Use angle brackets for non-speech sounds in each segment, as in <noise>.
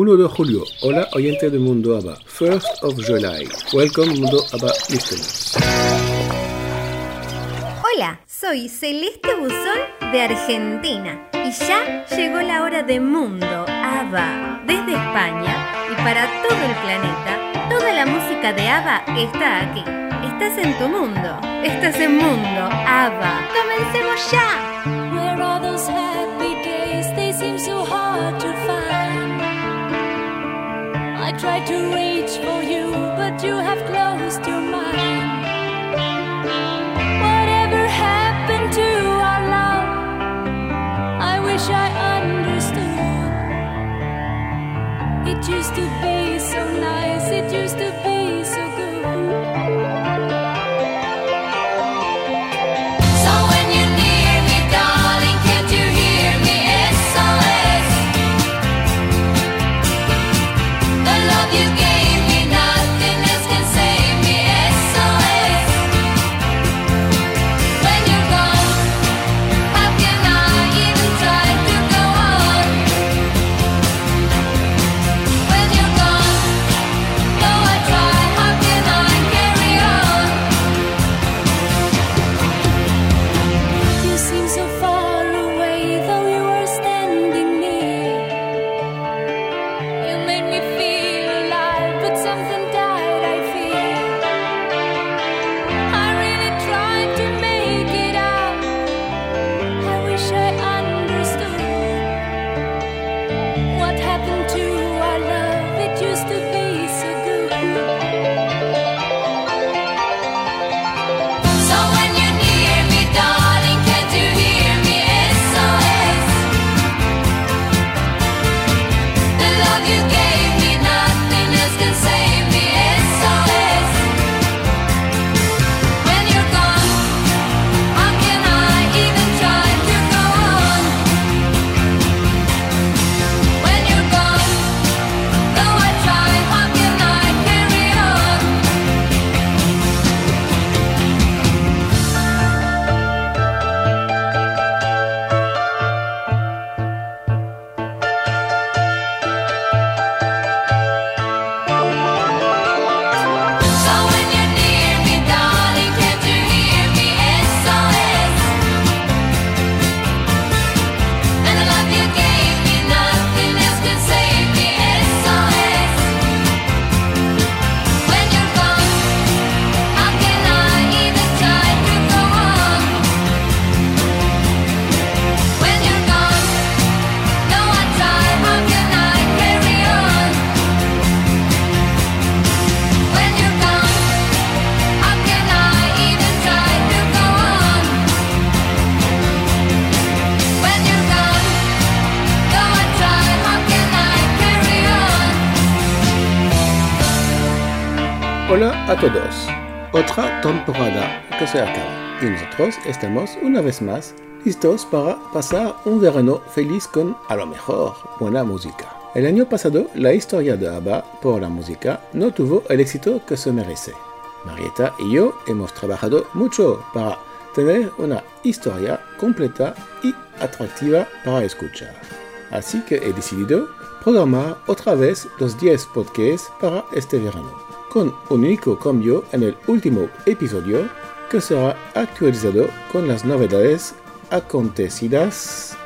1 de julio. Hola, oyente de Mundo ABBA. First of July. Welcome, Mundo ABBA listeners. Hola, soy Celeste Buzón de Argentina y ya llegó la hora de Mundo ABBA desde España y para todo el planeta. Toda la música de ABBA está aquí. Estás en tu mundo. Estás en Mundo ABBA. ¡Comencemos ya! Tried to reach acaba. Y nosotros estamos una vez más listos para pasar un verano feliz con, a lo mejor, buena música. El año pasado, la historia de ABBA por la música no tuvo el éxito que se merece. Marieta y yo hemos trabajado mucho para tener una historia completa y atractiva para escuchar. Así que he decidido programar otra vez los 10 podcasts para este verano, con un único cambio en el último episodio que será actualizado con las novedades acontecidas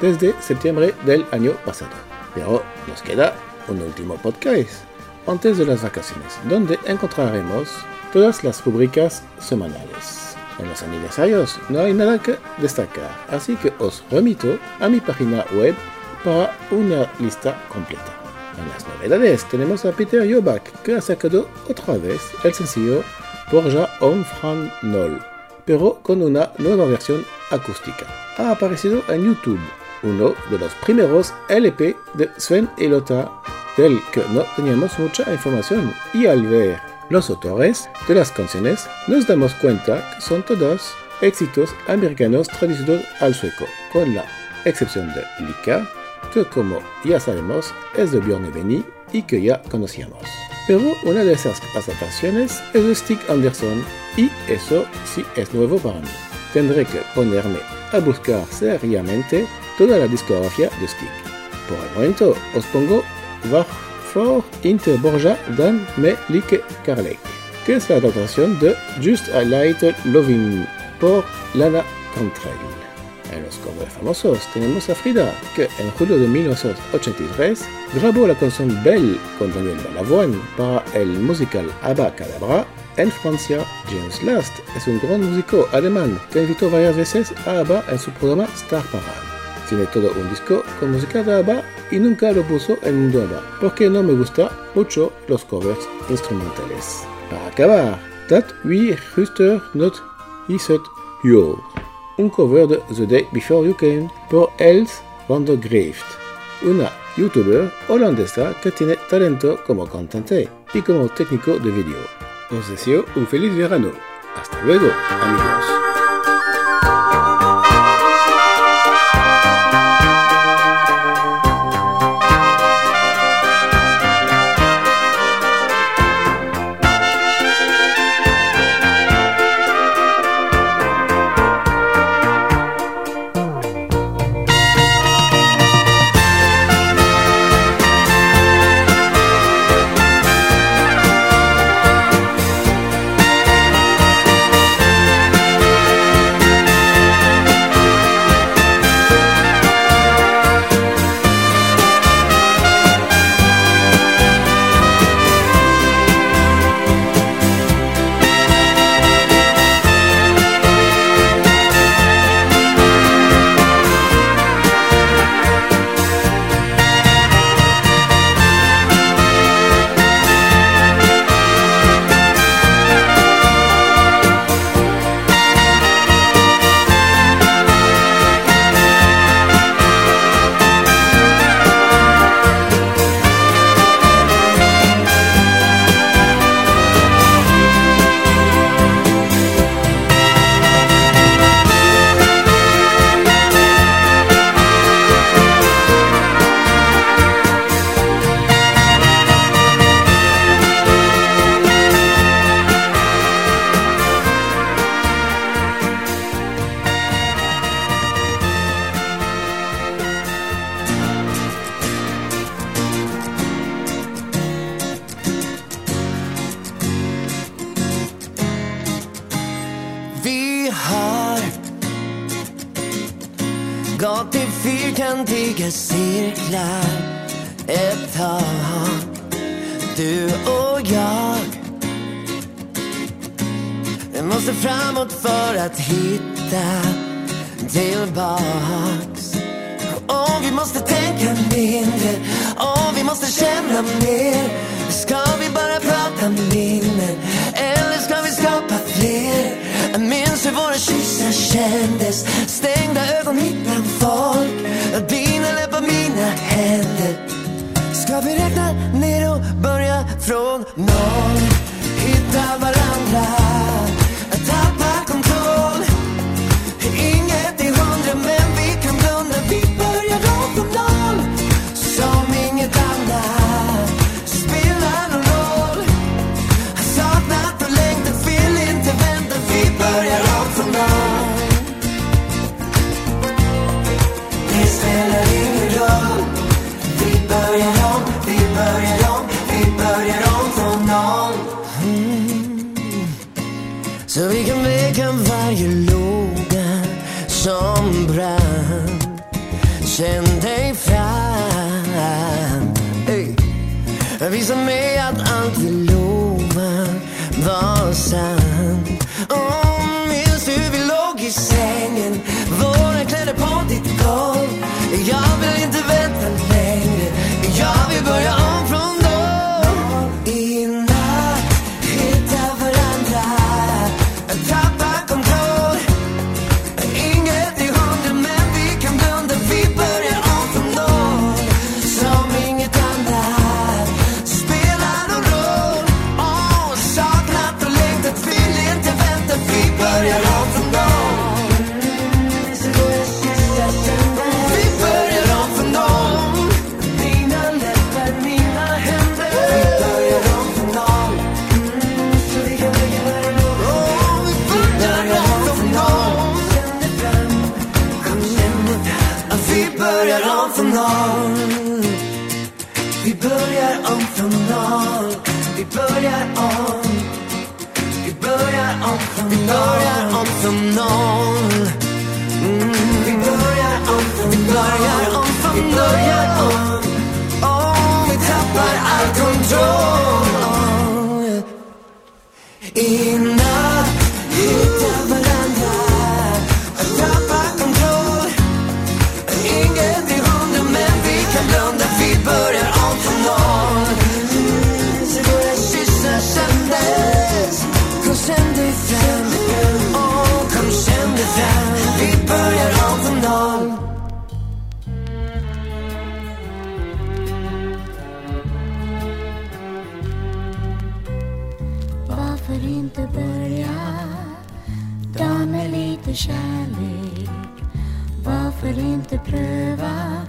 desde septiembre del año pasado. Pero nos queda un último podcast antes de las vacaciones, donde encontraremos todas las rubricas semanales. En los aniversarios no hay nada que destacar, así que os remito a mi página web para una lista completa. En las novedades tenemos a Peter Jobach, que ha sacado otra vez el sencillo Borja om Fran Nol, pero con una nueva versión acústica. Ha aparecido en YouTube uno de los primeros LP de Sven y Lotta, del que no teníamos mucha información, y al ver los autores de las canciones nos damos cuenta que son todos éxitos americanos traducidos al sueco, con la excepción de Lika, que como ya sabemos es de Björn Benny y que ya conocíamos. Pero una de esas adaptaciones es de Stig Anderson y eso sí es nuevo para mí. Tendré que ponerme a buscar seriamente toda la discografía de Stig. Por el momento os pongo Varför inte Borja dan med Like Carlec, que es la adaptación de Just a Little Loving por Lana Cantrell. En los covers famosos tenemos a Frida, que en julio de 1983 grabó la canción Belle con Daniel Balavoine para el musical Abba Cadabra en Francia. James Last es un gran músico alemán que invitó varias veces a ABBA en su programa Star Parade. Tiene todo un disco con música de ABBA y nunca lo puso en Mundo ABBA, porque no me gusta mucho los covers instrumentales. Para acabar, Dat wie Ruster not Iset Yo, un cover de The Day Before You Came por Els van der Greeft, una youtuber holandesa que tiene talento como cantante y como técnico de vídeo. Os deseo un feliz verano. Hasta luego, amigos. victoria. för kärlek? Varför inte pröva?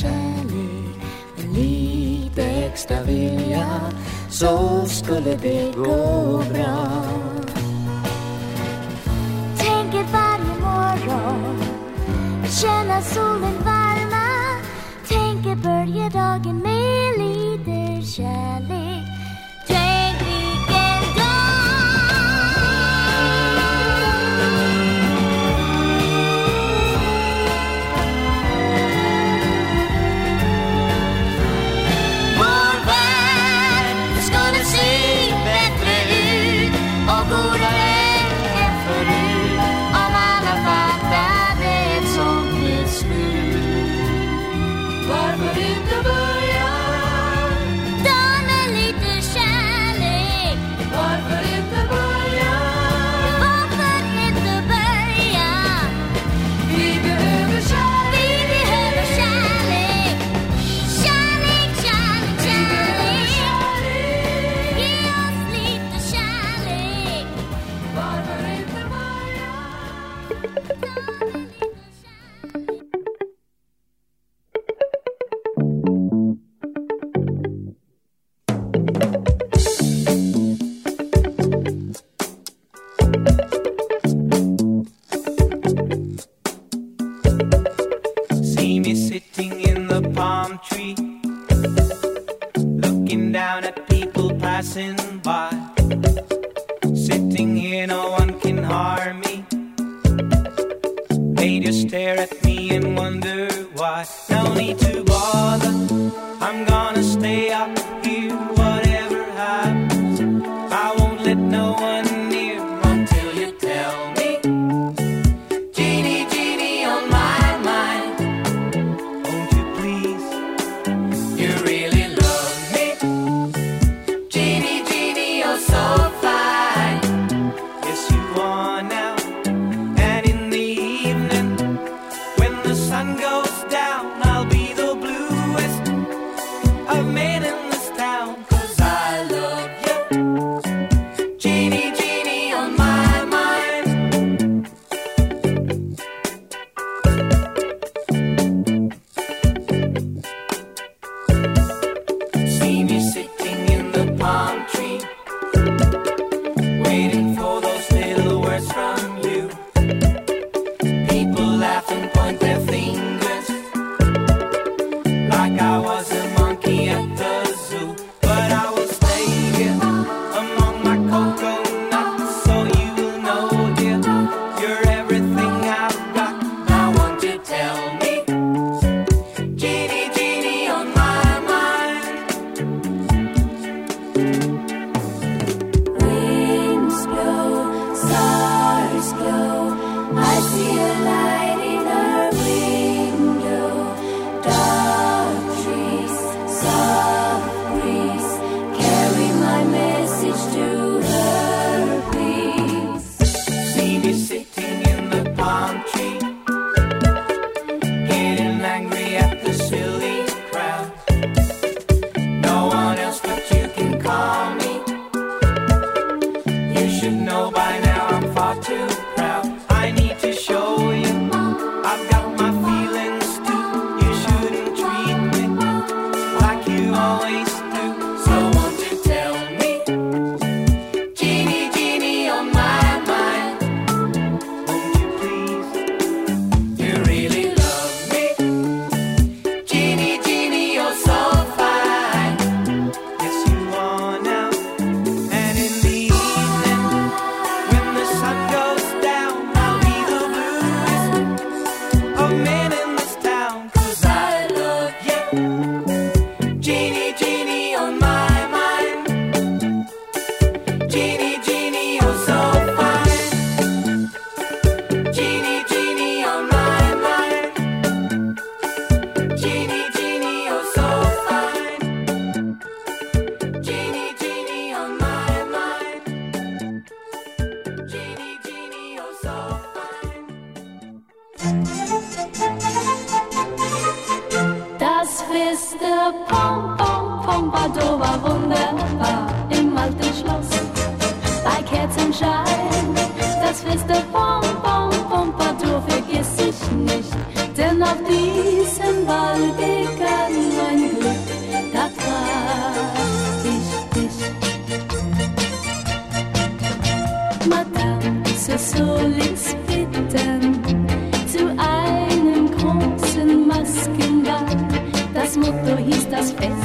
kärlek med lite extra vilja så skulle det gå bra. Tänker varje morgon känna solen varma. Tänker börja dagen med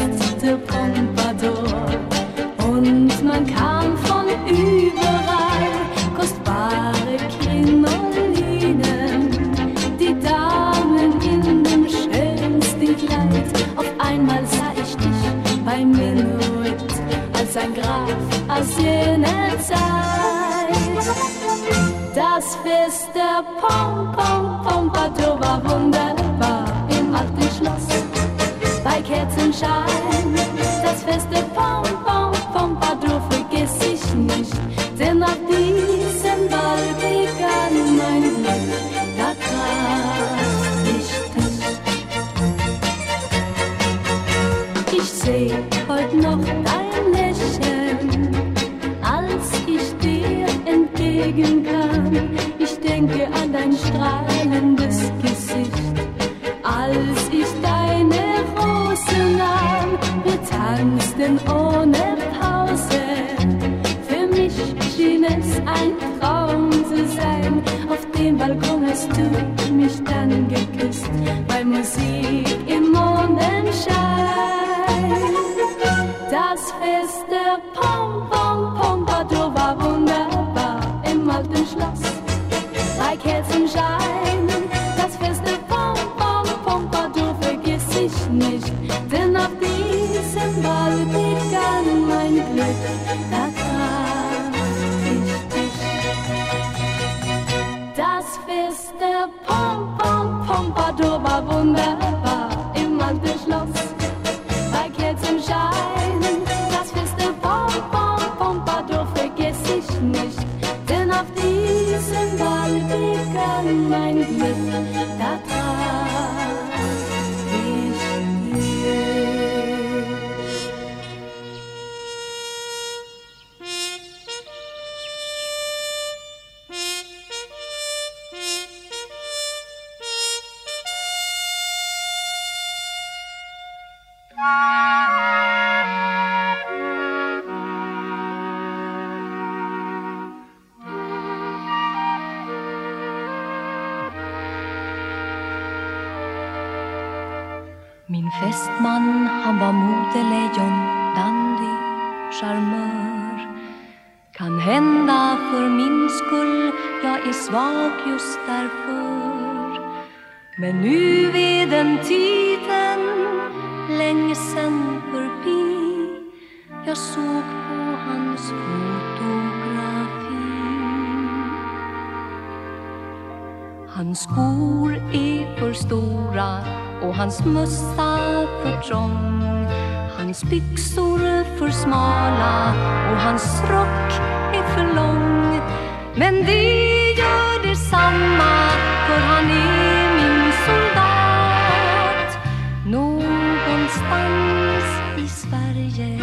ist der Pompadour. Und man kann 山。hans mössa för trång Hans byxor för smala och hans rock är för lång. Men det gör detsamma för han är min soldat. Någonstans i Sverige.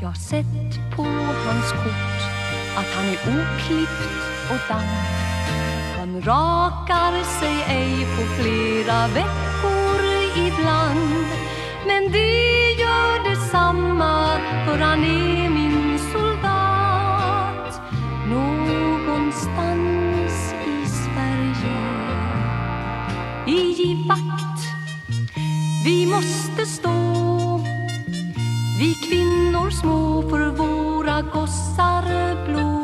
Jag har sett på hans kort att han är oklippt och damp han rakar sig ej på flera veckor ibland. Men det gör detsamma för han är min soldat. Någonstans i Sverige. I vakt. Vi måste stå. Vi kvinnor små för våra gossar blå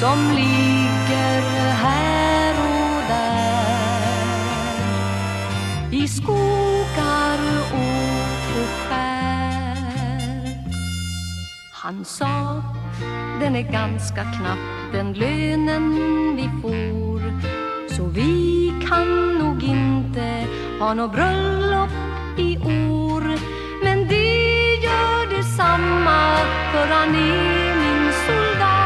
som ligger här och där i skogar och på skär. Han sa, den är ganska knapp den lönen vi får. Så vi kan nog inte ha något bröllop i år. Men det gör detsamma för han är min soldat.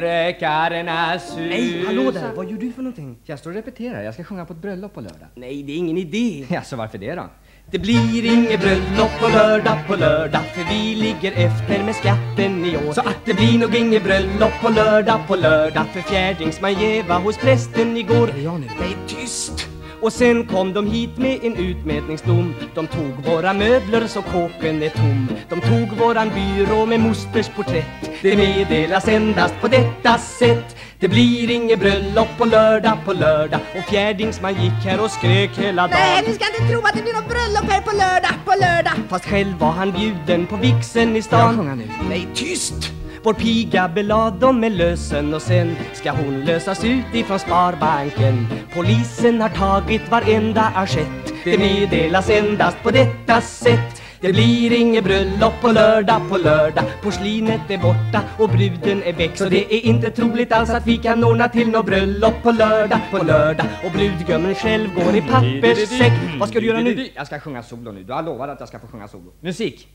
Björkarna sur Nej, hallå där! Vad gör du för någonting? Jag står och repeterar. Jag ska sjunga på ett bröllop på lördag. Nej, det är ingen idé. <laughs> Jaså, varför det då? Det blir inget bröllop på lördag, på lördag För vi ligger efter med skatten i år Så att det blir nog inget bröllop på lördag, på lördag För fjärdingsman Eva hos prästen igår Är jag nu? Nej, tyst! Och sen kom de hit med en utmätningsdom De tog våra möbler så kåken är tom De tog våran byrå med mosters porträtt Det meddelas endast på detta sätt. Det blir inget bröllop på lördag, på lördag. Och fjärdingsman gick här och skrek hela dagen. Nej, ni ska inte tro att det blir något bröllop här på lördag, på lördag. Fast själv var han bjuden på vixen i stan. Jag nu. Nej, tyst! Vår piga belade dem med lösen. Och sen ska hon lösas ut ifrån Sparbanken. Polisen har tagit varenda assiett Det meddelas endast på detta sätt det blir inget bröllop på lördag, på lördag Porslinet är borta och bruden är väck Så det är inte troligt alls att vi kan ordna till något bröllop på lördag, på lördag Och brudgummen själv går i papperssäck Vad ska du göra nu? Jag ska sjunga solo nu. Du har lovat att jag ska få sjunga solo. Musik!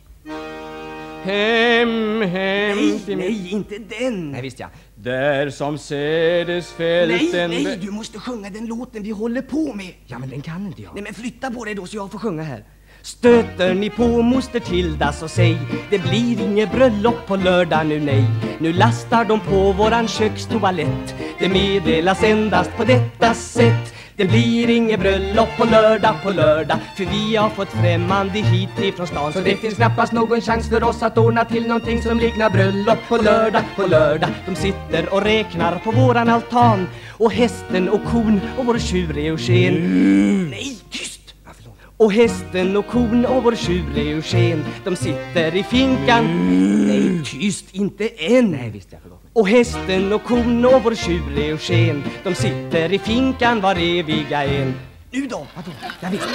Hem, hem Nej, till nej, inte den! Nej, visst ja. Där som sädesfälten Nej, nej, du måste sjunga den låten vi håller på med. Ja, men den kan inte jag. Nej men flytta på dig då så jag får sjunga här Stöter ni på moster Tilda så säg Det blir inget bröllop på lördag nu nej. Nu lastar de på våran kökstoalett. Det meddelas endast på detta sätt. Det blir inget bröllop på lördag, på lördag För vi har fått främmande hit ifrån stan. Så det finns knappast någon chans för oss att ordna till någonting som liknar bröllop på lördag, på lördag. De sitter och räknar på våran altan Och hästen och kon och vår tjur är sken. Nej, tyst! Och hästen och kon och vår tjur Eugen De sitter i finkan Nej, tyst, inte än Nej, visst ja, förlåt mig. Och hästen och kon och vår tjur Eugen De sitter i finkan var eviga en Nu då? Vadå? Jag visst.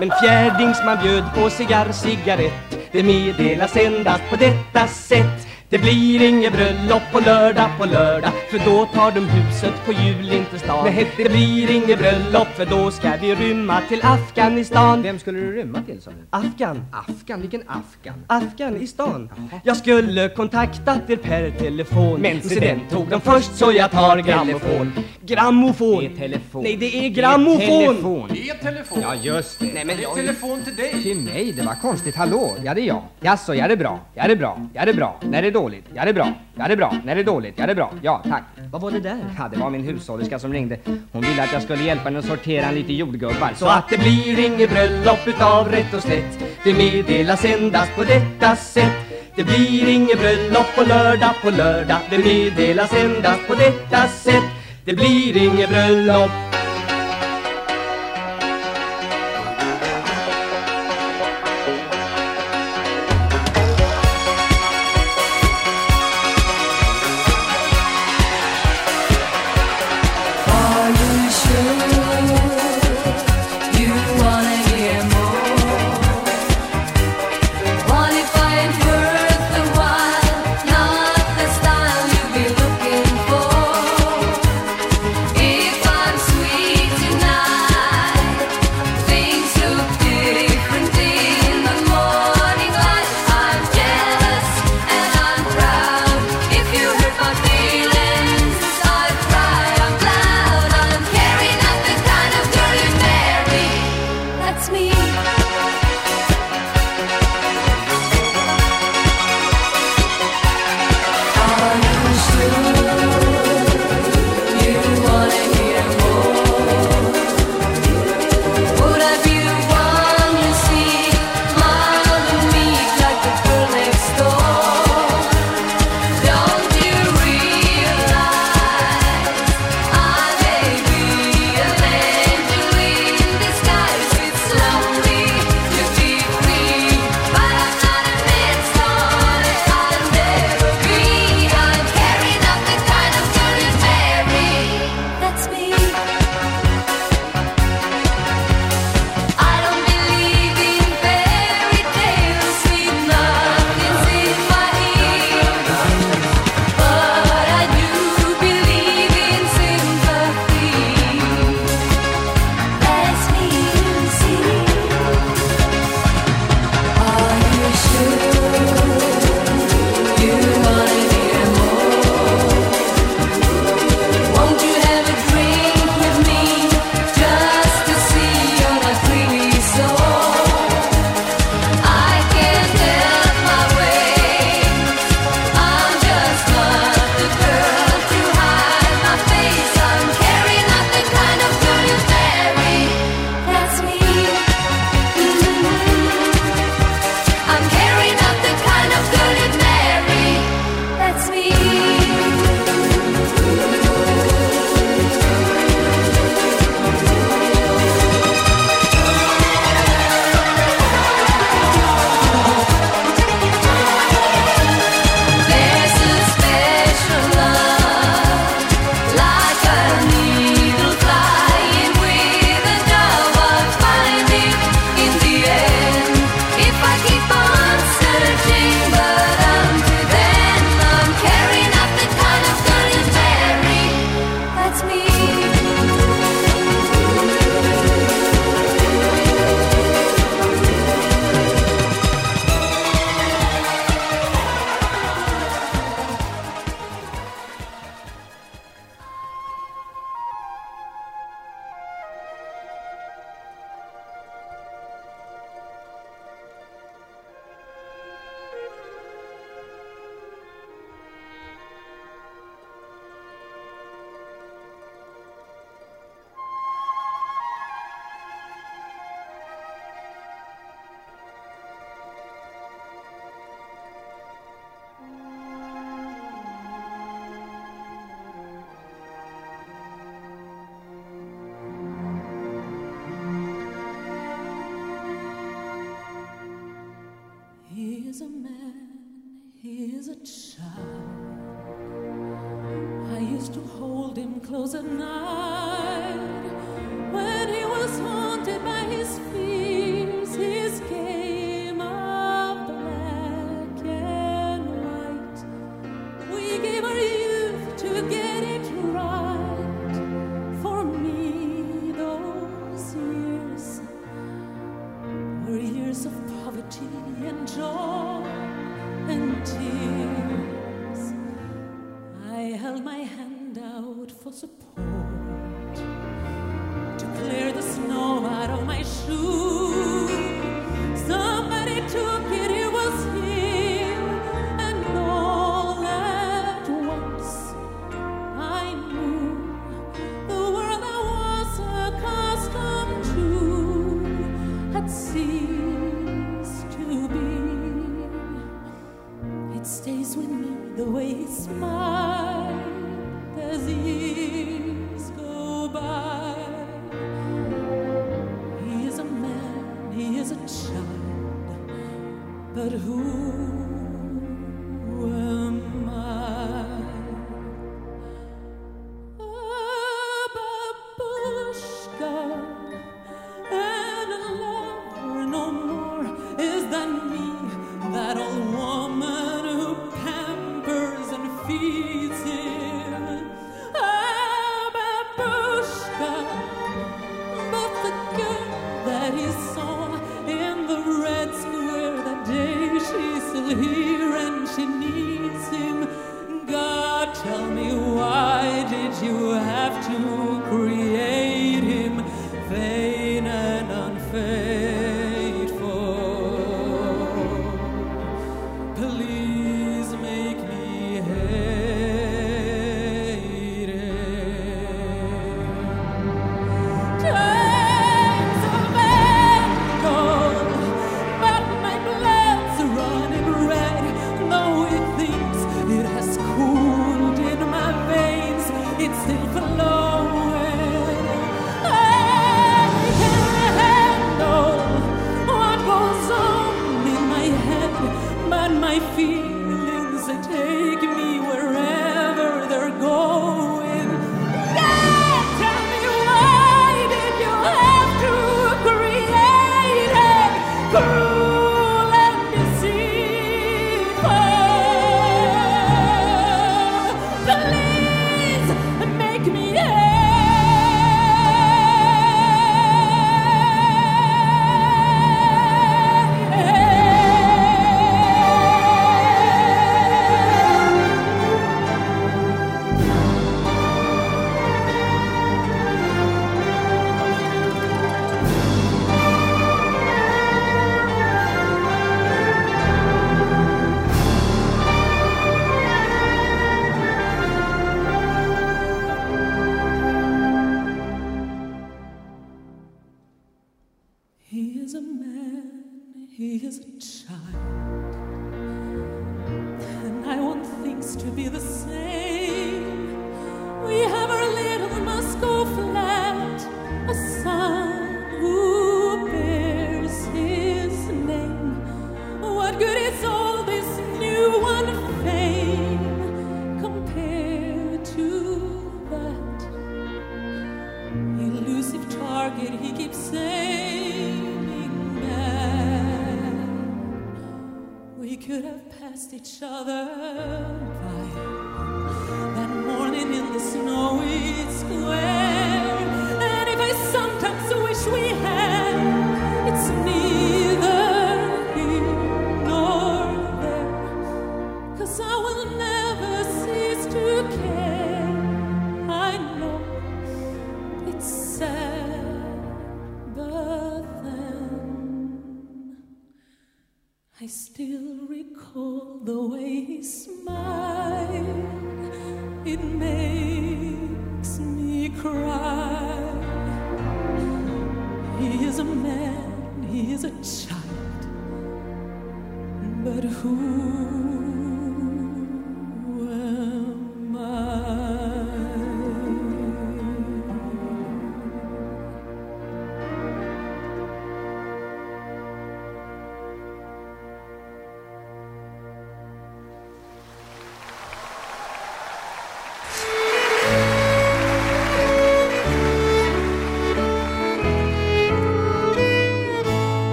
Men fjärdingsman bjöd på cigarr, cigarett Det meddelas endast på detta sätt Det blir inget bröllop på lördag, på lördag För då tar de huset på jul inte stan Nej, Det blir inget bröllop för då ska vi rymma till Afghanistan Vem skulle du rymma till, sa du? Afghan Afghan? Vilken Afghan? Afghanistan Jag skulle kontaktat er per telefon Men se den tog de först så jag tar grammofon Grammofon Det är telefon. Nej det är Det grammofon är telefon. Det är telefon. Ja, just det. Nej men Det är jag... telefon till dig. Till mig? Det var konstigt. Hallå? Ja, det är jag. Jaså, ja det är bra. Ja det är bra. Ja det är bra. När det är dåligt. Ja det är bra. Ja det är bra. När det är dåligt. Ja det är bra. Ja, tack. Vad var det där? Ja, det var min hushållerska som ringde. Hon ville att jag skulle hjälpa henne att sortera en lite jordgubbar. Så att det blir inget bröllop utav rätt och slätt Det meddelas endast på detta sätt Det blir inget bröllop på lördag, på lördag Det meddelas endast på detta sätt Det blir inget bröllop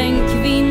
den kvinnan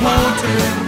wanted.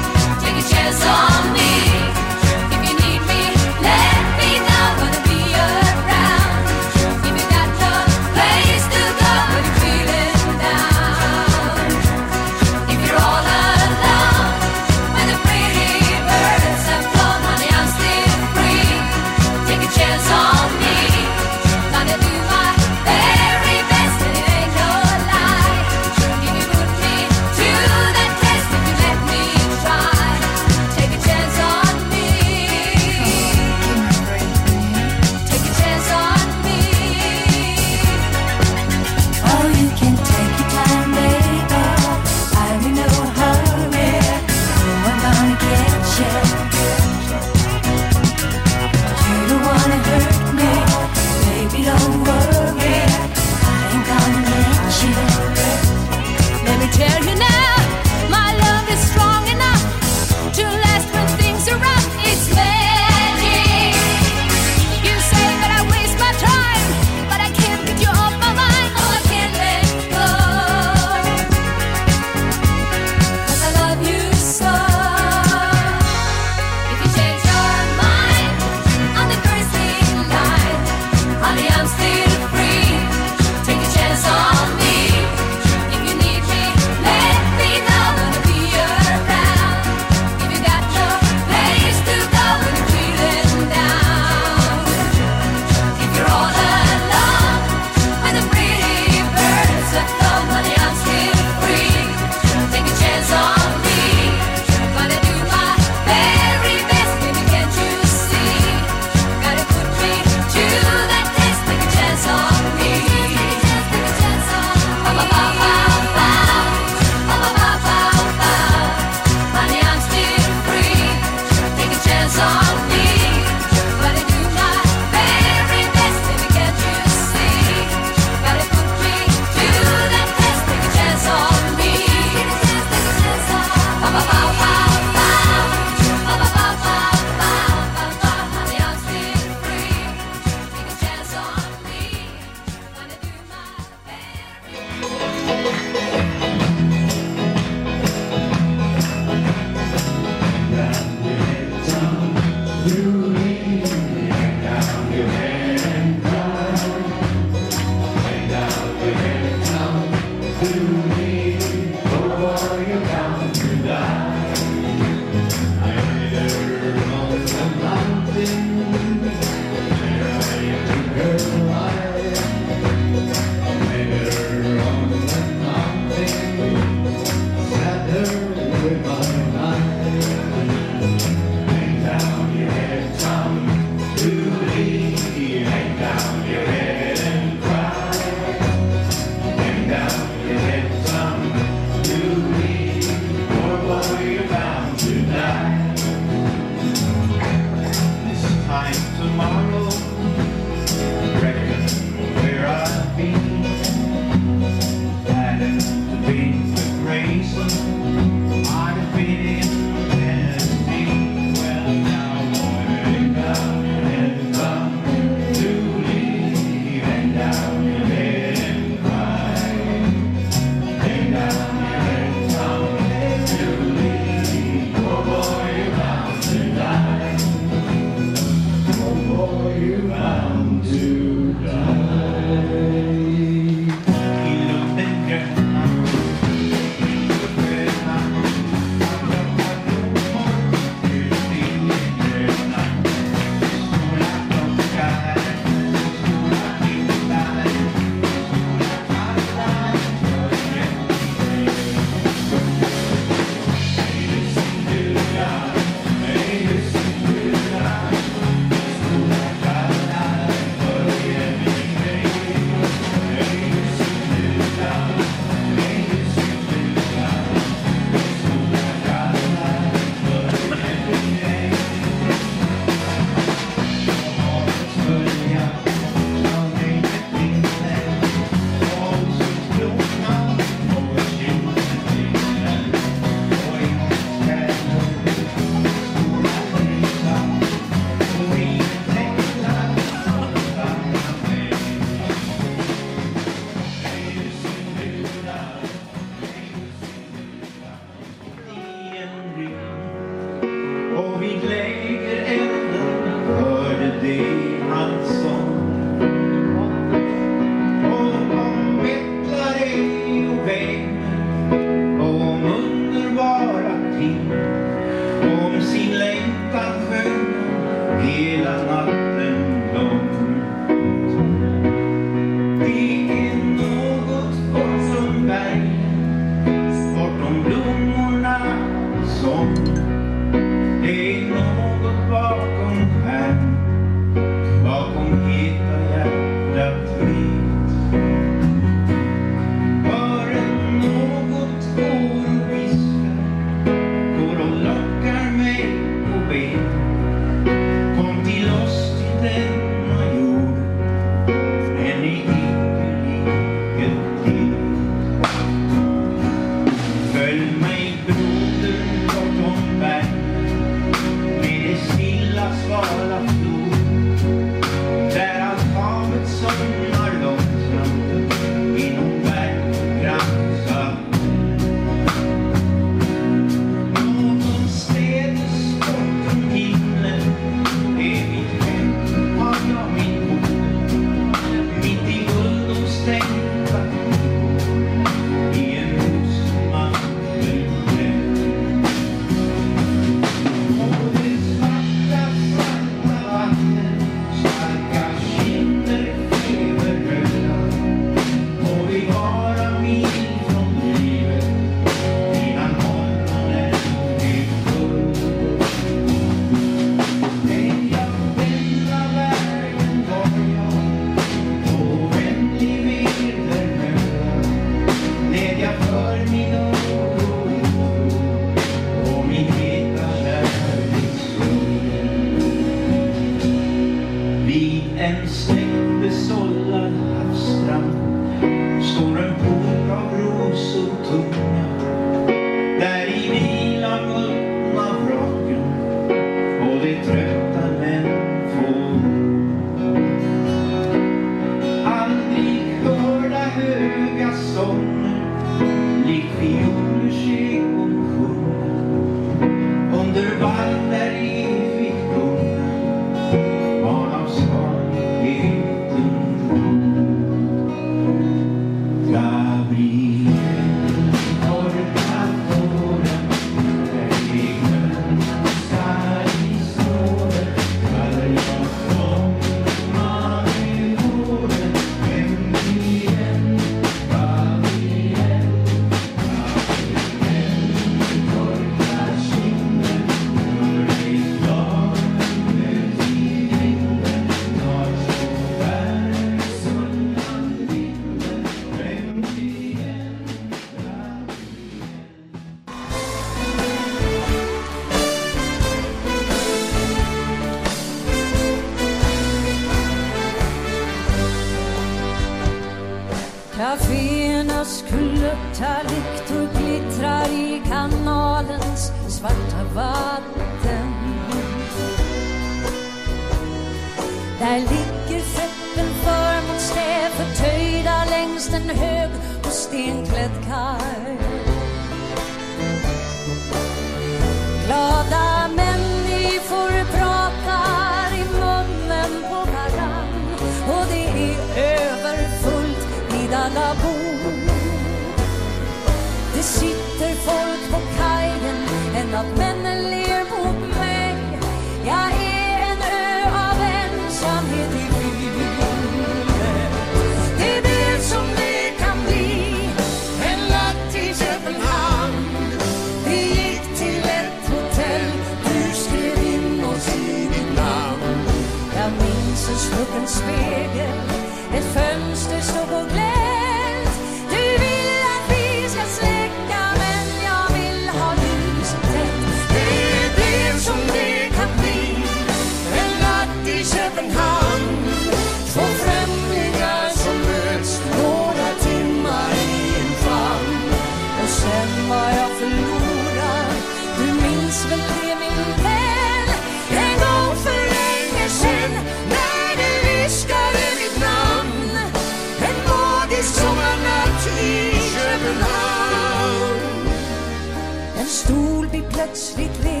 touch it clear.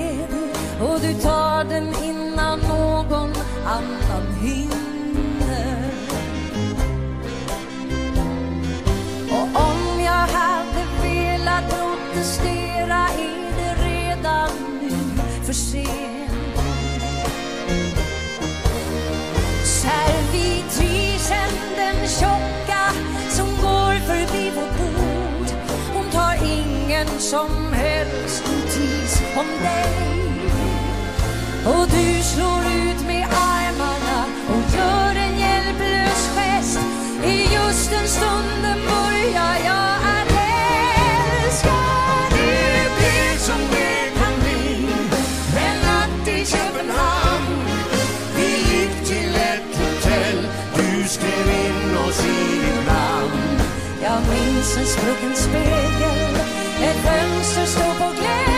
vilken som helst notis om dig. Och du slår ut med armarna och gör en hjälplös gest. I just den stunden börjar jag att älska. Det blir som det kan bli. En natt i Köpenhamn. Vi gick till ett hotell. Du skrev in oss i ditt namn. Jag minns en sprucken spegel danças, estou por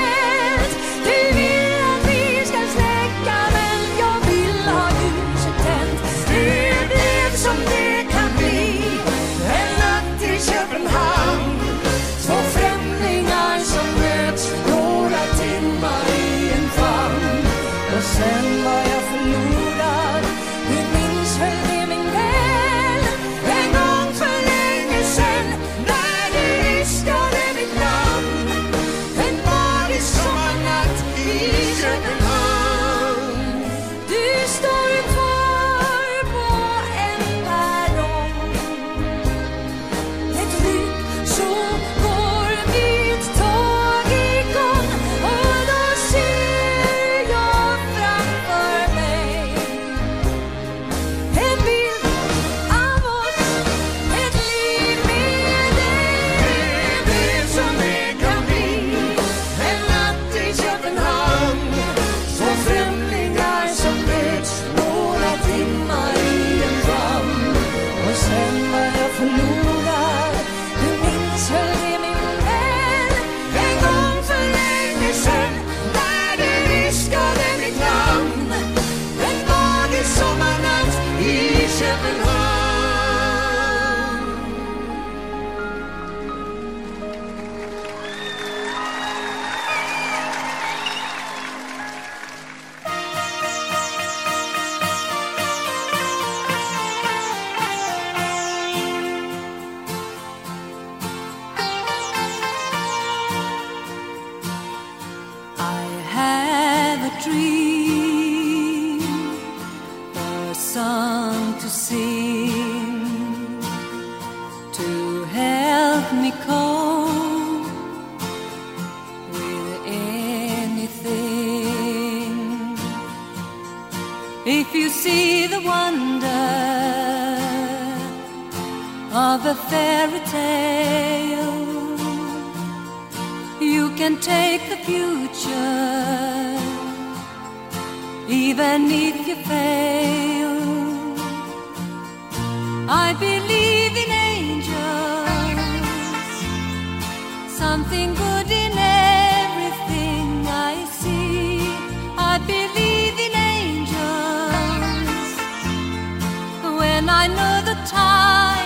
can take the future, even if you fail. I believe in angels, something good in everything I see. I believe in angels when I know the time.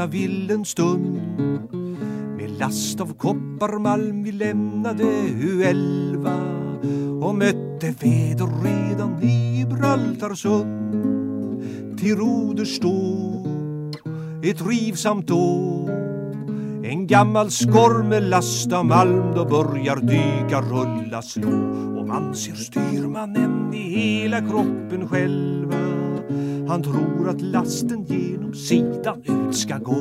Vakna vill en stund. Med last av kopparmalm vi lämnade U11 och mötte väder redan i Gibraltarsund Till roders stå ett trivsamt år en gammal skorr med last av malm. Då börjar dyka rulla slå Och man ser styrmannen i hela kroppen själva han tror att lasten genom sidan ut ska gå.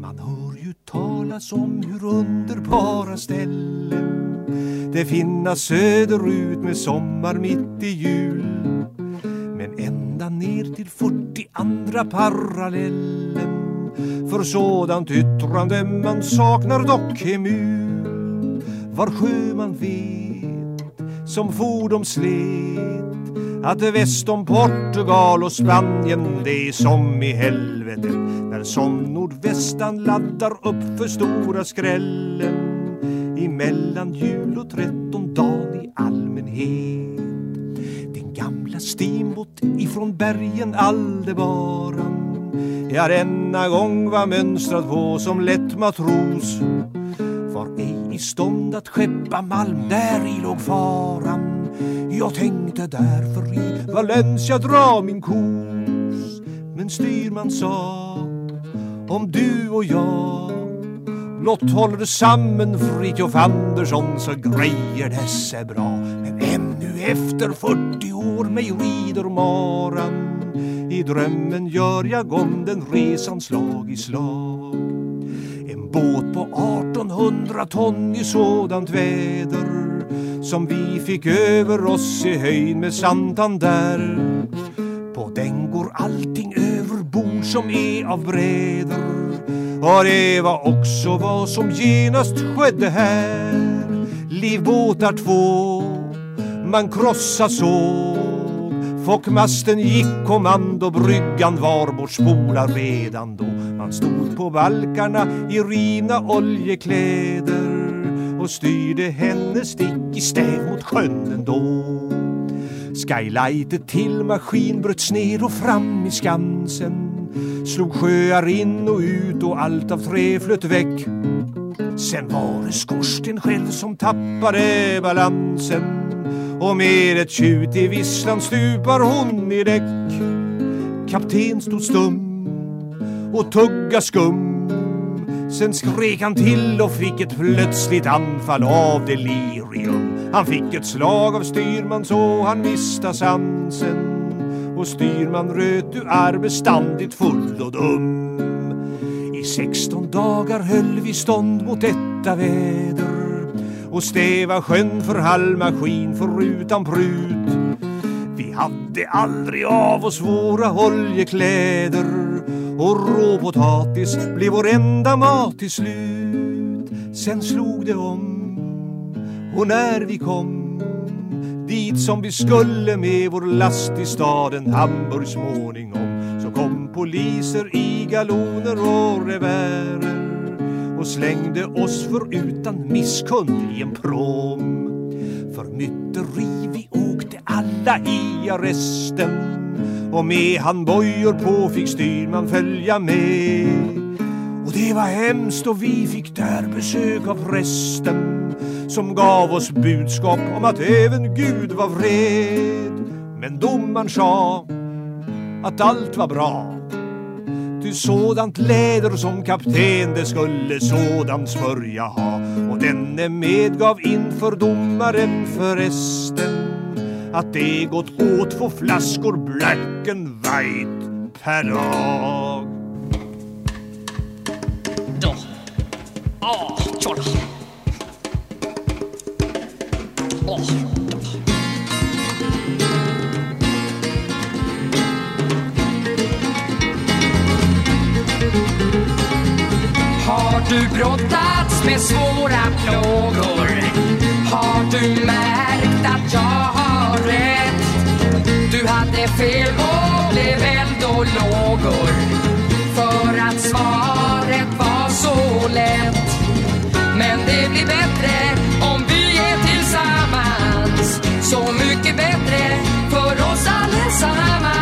Man hör ju talas om hur underbara ställen Det finnas söderut med sommar mitt i jul. Men ända ner till 42 parallellen för sådant yttrande man saknar dock emul Var sjöman vet som fordom slet att väst om Portugal och Spanien det är som i helvetet när som nordvästan laddar upp för stora skrällen emellan jul och trettondagen i allmänhet. Den gamla steamboat ifrån bergen Aldebaran Ja, denna gång var mönstrad på som lätt matros. Var ej i stånd att skeppa malm, där i låg faran. Jag tänkte därför i Valencia dra min kurs. Men styrman sa om du och jag? Blott håller samman Fritiof Andersson så grejer det sig bra. Men ännu efter 40 år mig rider maran. I drömmen gör jag om den resan slag i slag. En båt på 1800 ton i sådant väder. Som vi fick över oss i höjd med Santander På den går allting över bord som är av brädor. Och det var också vad som genast skedde här. Livbåtar två, man krossa så. Fockmasten gick kommando, bryggan var bortspolad redan då. Man stod på balkarna i rina oljekläder och styrde henne stick i stäv mot sjön ändå. Skylightet till maskin bröts ner och fram i Skansen. Slog sjöar in och ut och allt av trä flöt väck. Sen var det skorsten själv som tappade balansen. Och med ett tjut i visslan stupar hon i däck. Kapten stod stum och tugga skum. Sen skrek han till och fick ett plötsligt anfall av delirium. Han fick ett slag av styrman så han mista sansen. Och styrman röt du är beständigt full och dum. I 16 dagar höll vi stånd mot detta väder. Och stäva sjön för halv maskin förutan prut. Vi hade aldrig av oss våra oljekläder och råpotatis blev vår enda mat till slut. Sen slog det om och när vi kom dit som vi skulle med vår last i staden Hamburg småningom så kom poliser i galoner och revärer och slängde oss förutan misskund i en prom. För myteri vi åkte alla i arresten och med handbojor på fick styrman följa med. Och det var hemskt och vi fick där besök av prästen som gav oss budskap om att även Gud var vred. Men domaren sa att allt var bra Ty sådant läder som kapten det skulle sådan smörja ha och denne medgav inför domaren förresten att det gått åt två flaskor black and white per dag. Då. Ah, Åh, tjolla. Åh. Ah. Har du brottats med svåra plågor? Har du märkt att jag hade fel och blev eld och lågor. För att svaret var så lätt. Men det blir bättre om vi är tillsammans. Så mycket bättre för oss allesammans.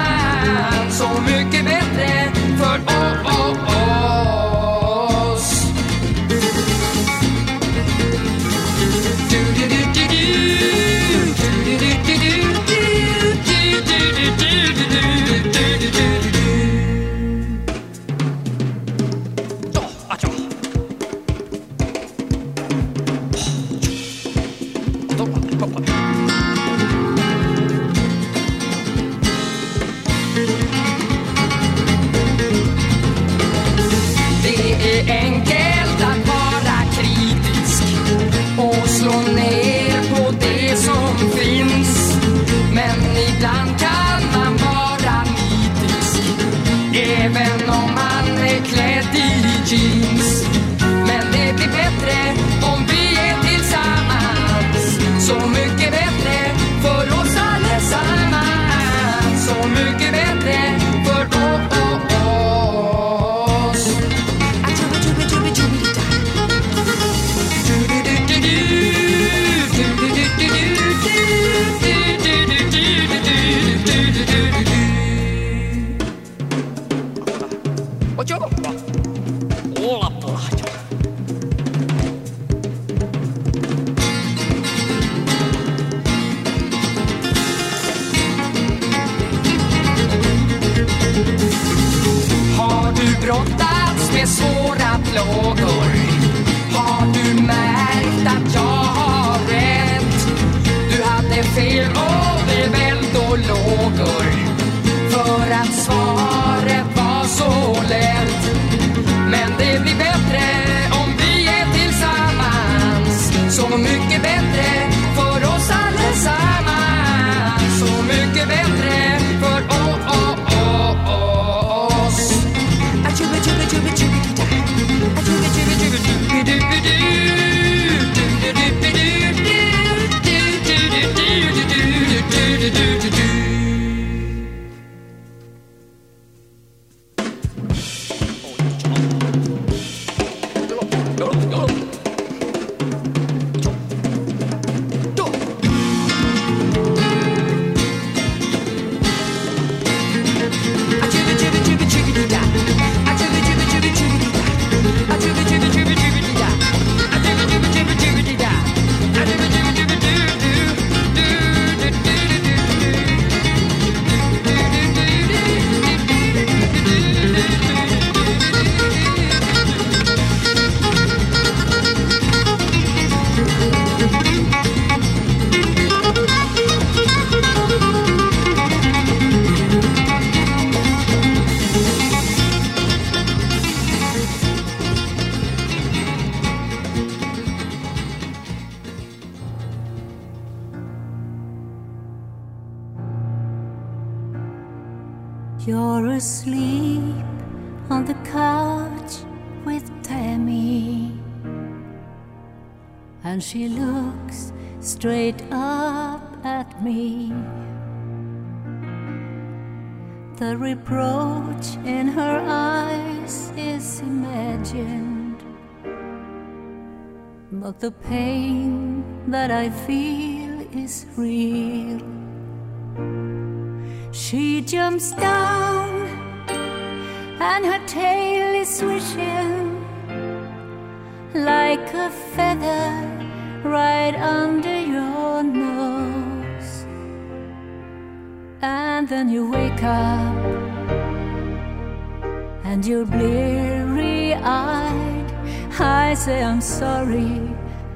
Sorry,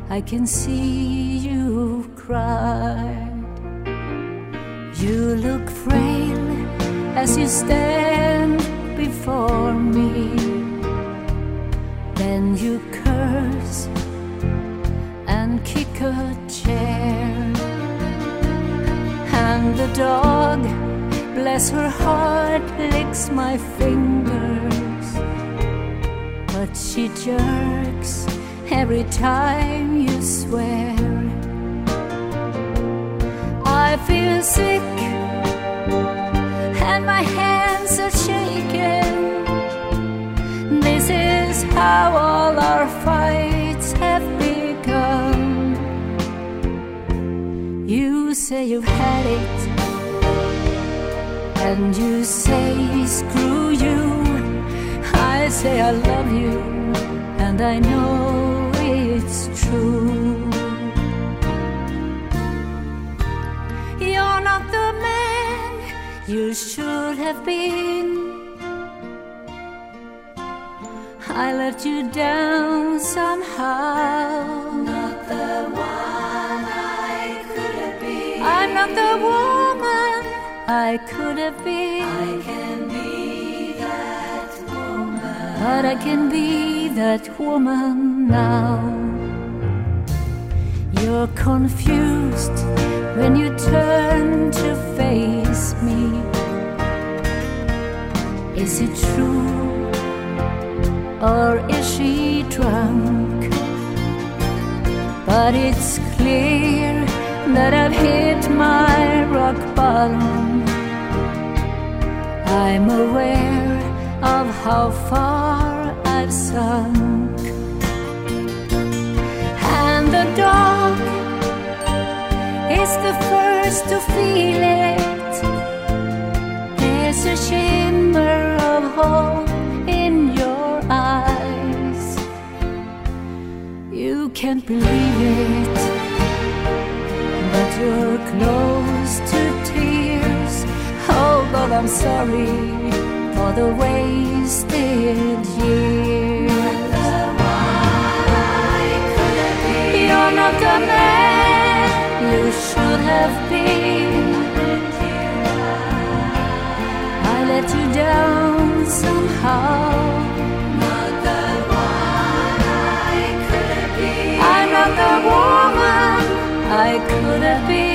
I can see you cry. You look frail as you stand before me. Then you curse and kick a chair. And the dog, bless her heart, licks my fingers. But she jerks every time you swear. I feel sick and my hands are shaking. This is how all our fights have begun. You say you've had it, and you say screw you. I say I love you, and I know you should have been. I let you down somehow. Not the one I could have been. I'm not the woman I could have been. I can be that woman. But I can be that woman now. You're confused when you turn to face Is it true or is she drunk? But it's clear that I've hit my rock bottom. I'm aware of how far I've sunk. And the dog is the first to feel it. There's a shimmer of hope in your eyes. You can't believe it, but you're close to tears. Oh, but I'm sorry for the wasted years. You're not the man you should have been. Somehow. I'm not the woman I could have been.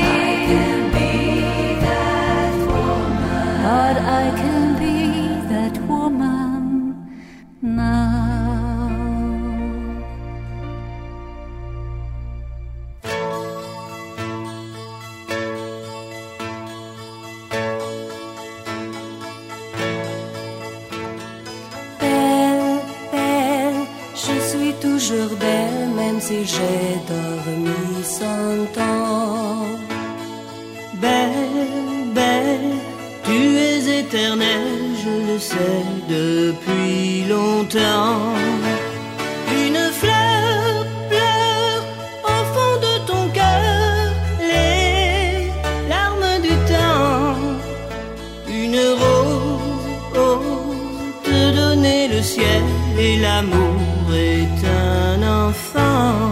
Même si j'ai dormi cent ans. Belle, belle, tu es éternelle, je le sais depuis longtemps. Et l'amour est un enfant.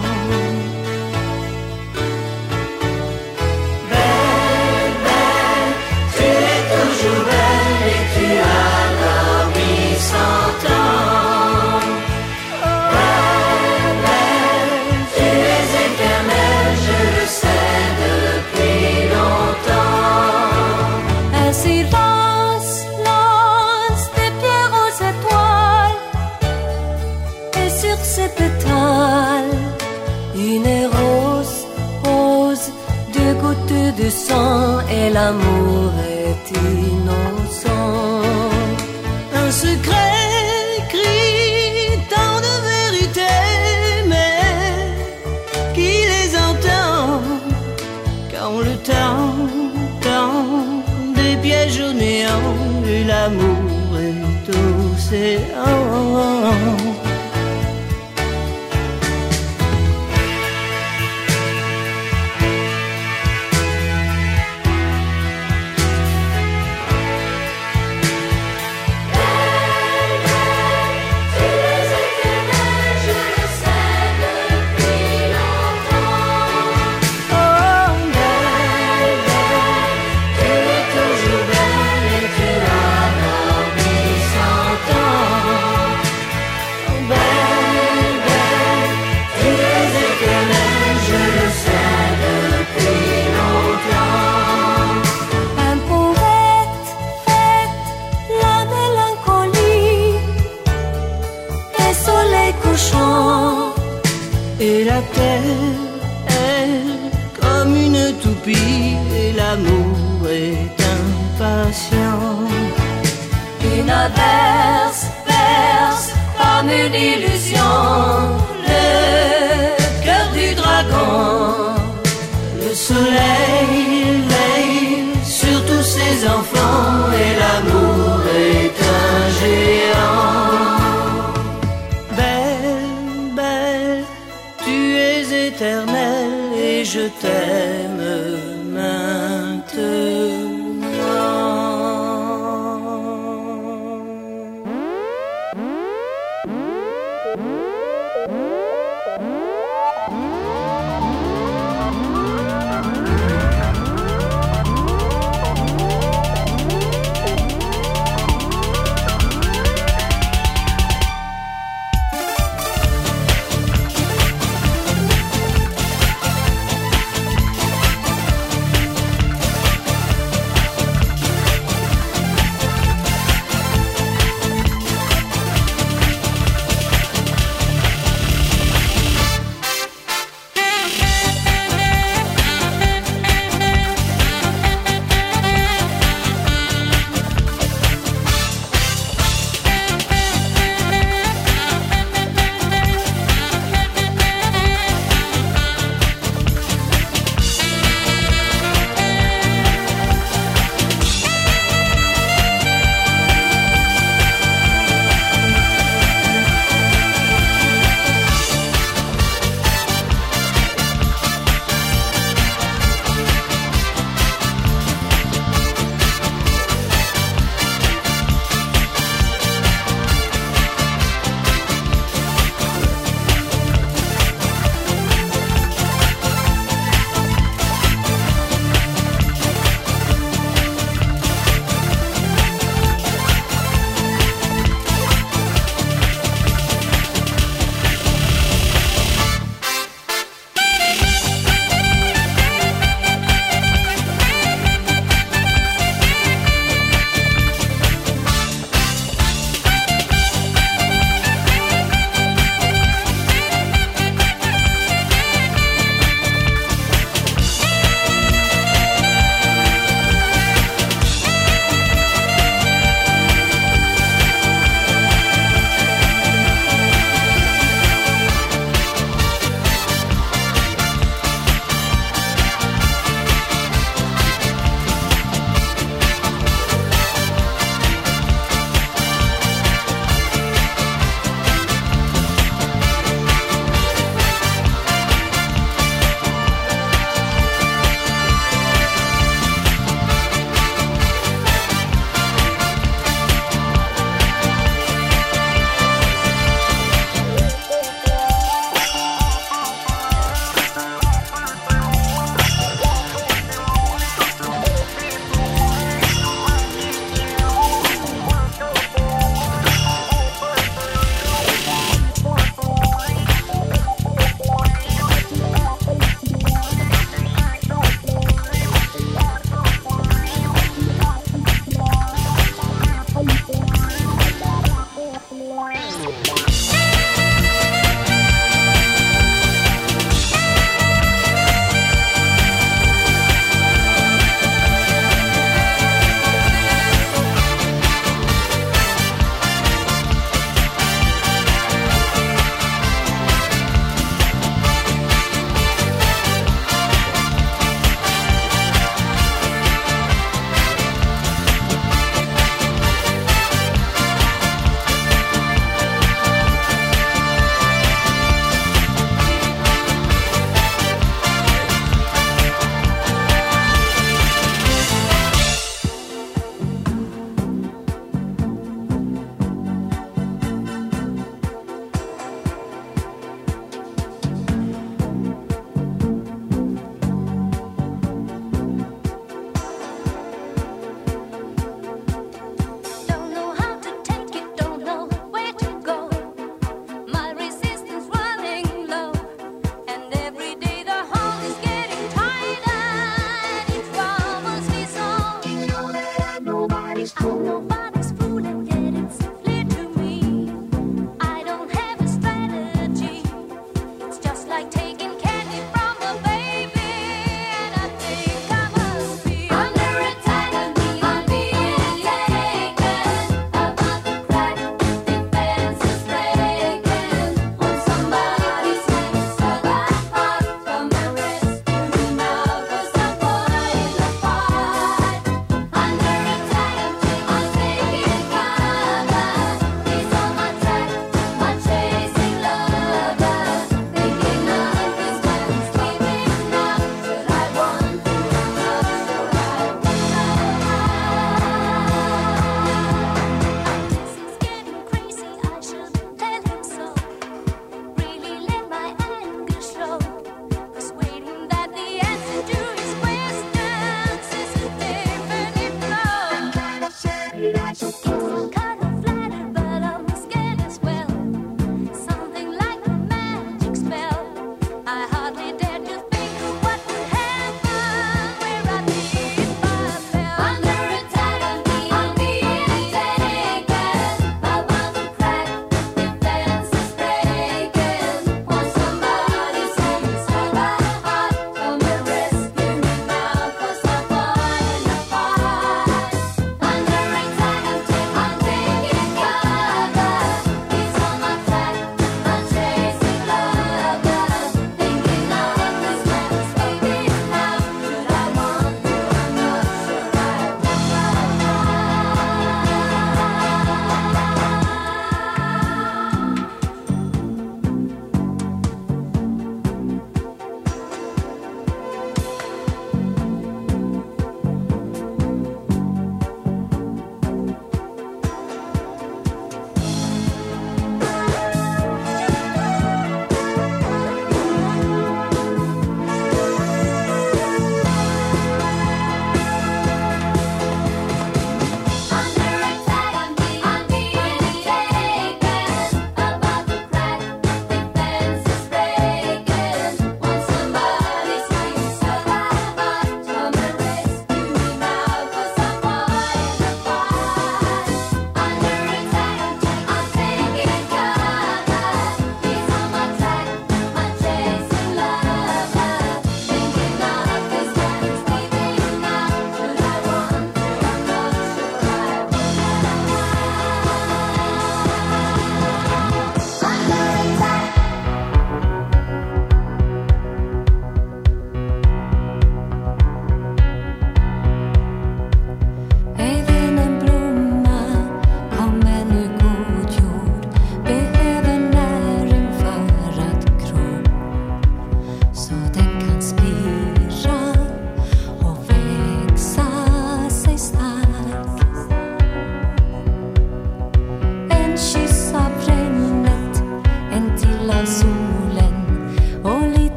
say Hallelujah.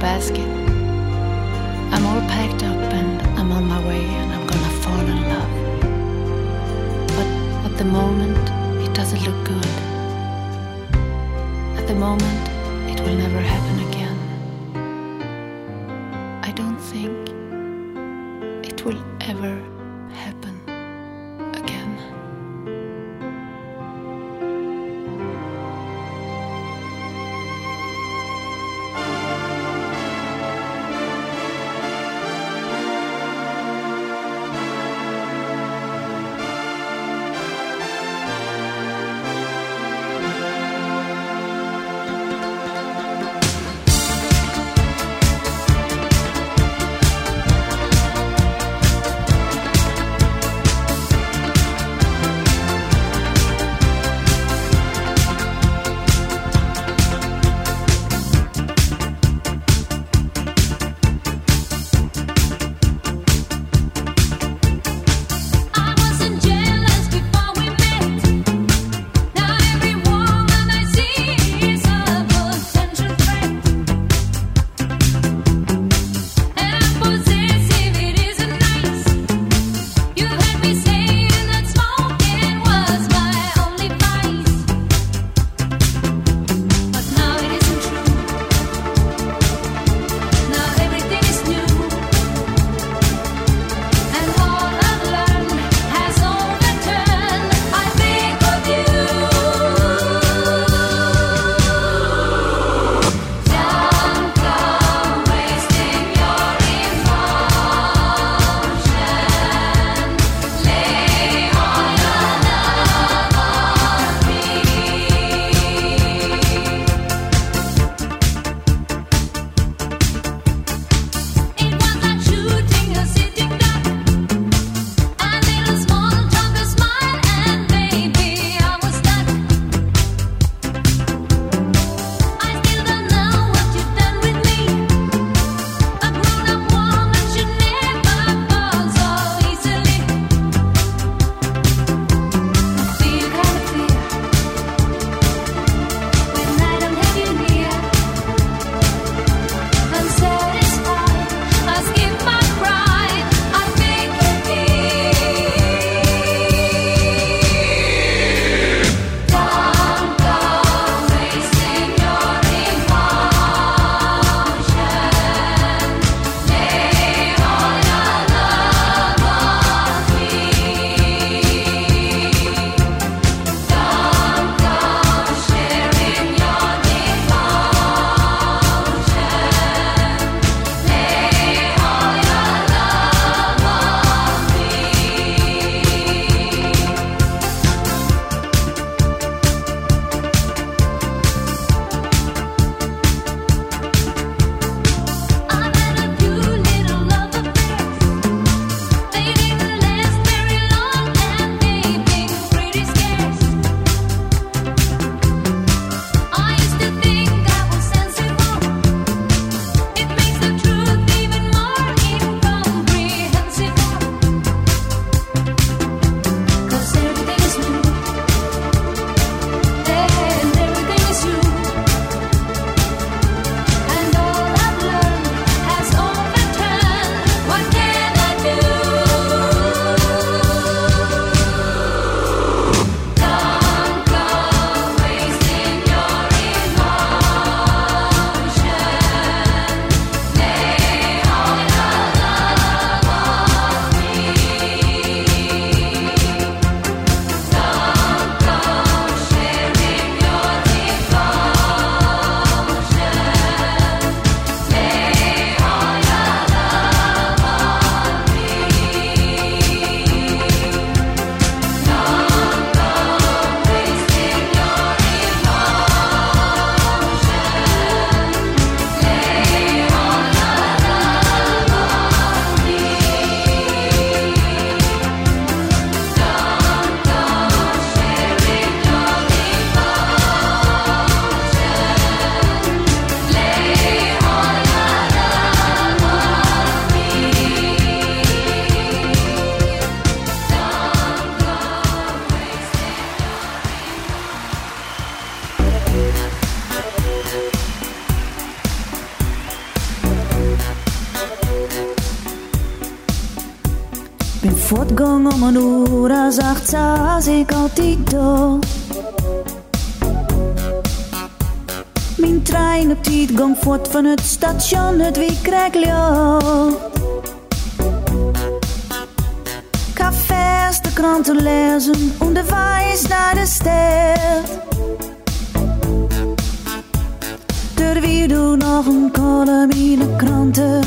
basket. I'm all packed up and I'm on my way and I'm gonna fall in love. But at the moment, it doesn't look good. At the moment, it will never happen again. I don't think it will ever happen. Uur als ik altijd door. Mijn trein op tijd gang voort van het station, het wie krijg Cafés, de kranten lezen, onderwijs naar de stad. Er wie doe nog een column in de kranten,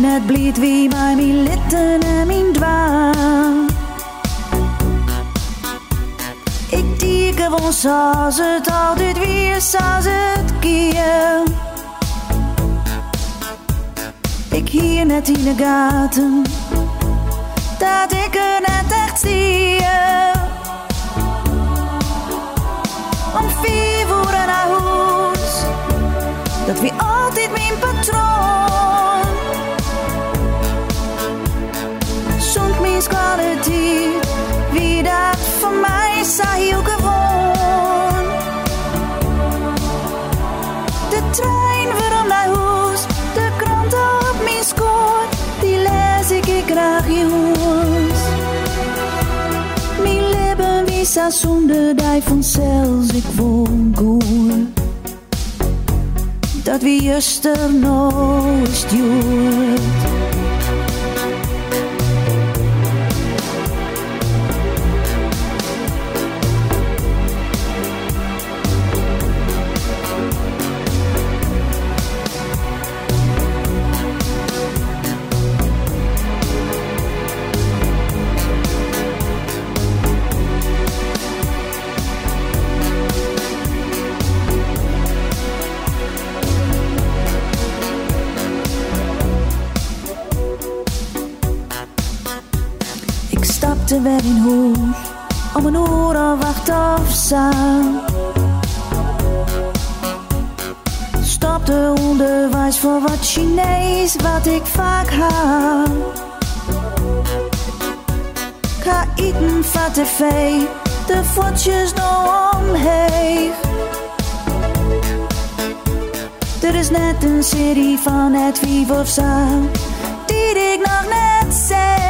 net blied wie bij mijn litten en mijn dwaan. Ik diek gewoon zoals het altijd weer, zoals het keer. Ik hier net in de gaten, dat ik er net echt zie. Om vier uur naar huis, dat wie altijd mijn patroon. Kwaliteit, wie dat van mij zei heel gewoon. De trein weer om naar huis, de krant op mijn schoot, die lees ik ik graag jongens. Mijn lippen wie zonder die vanzelfs ik woon goed. Dat wie juster nou is duurt. Tv, de voetjes nog omheen. Er is net een serie van het Vief of zo, die ik nog net zeg.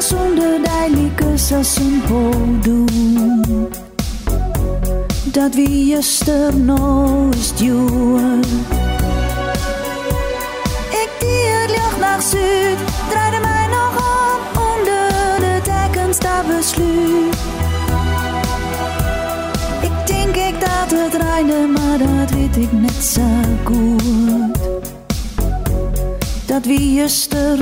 Zonder zou simpel doen. Dat wie juster is duur. Ik die het licht naar zuid, draaide mij nog op onder de dekens daar besluit. Ik denk ik dat het rijden, maar dat weet ik net zo goed. Dat wie juster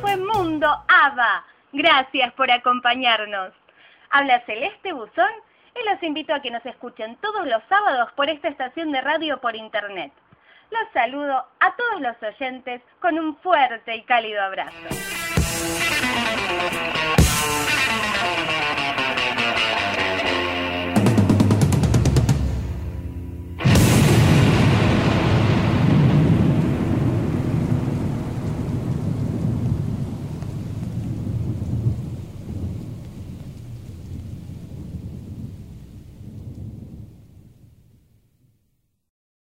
fue Mundo ABBA. Gracias por acompañarnos. Habla Celeste Buzón y los invito a que nos escuchen todos los sábados por esta estación de radio por internet. Los saludo a todos los oyentes con un fuerte y cálido abrazo.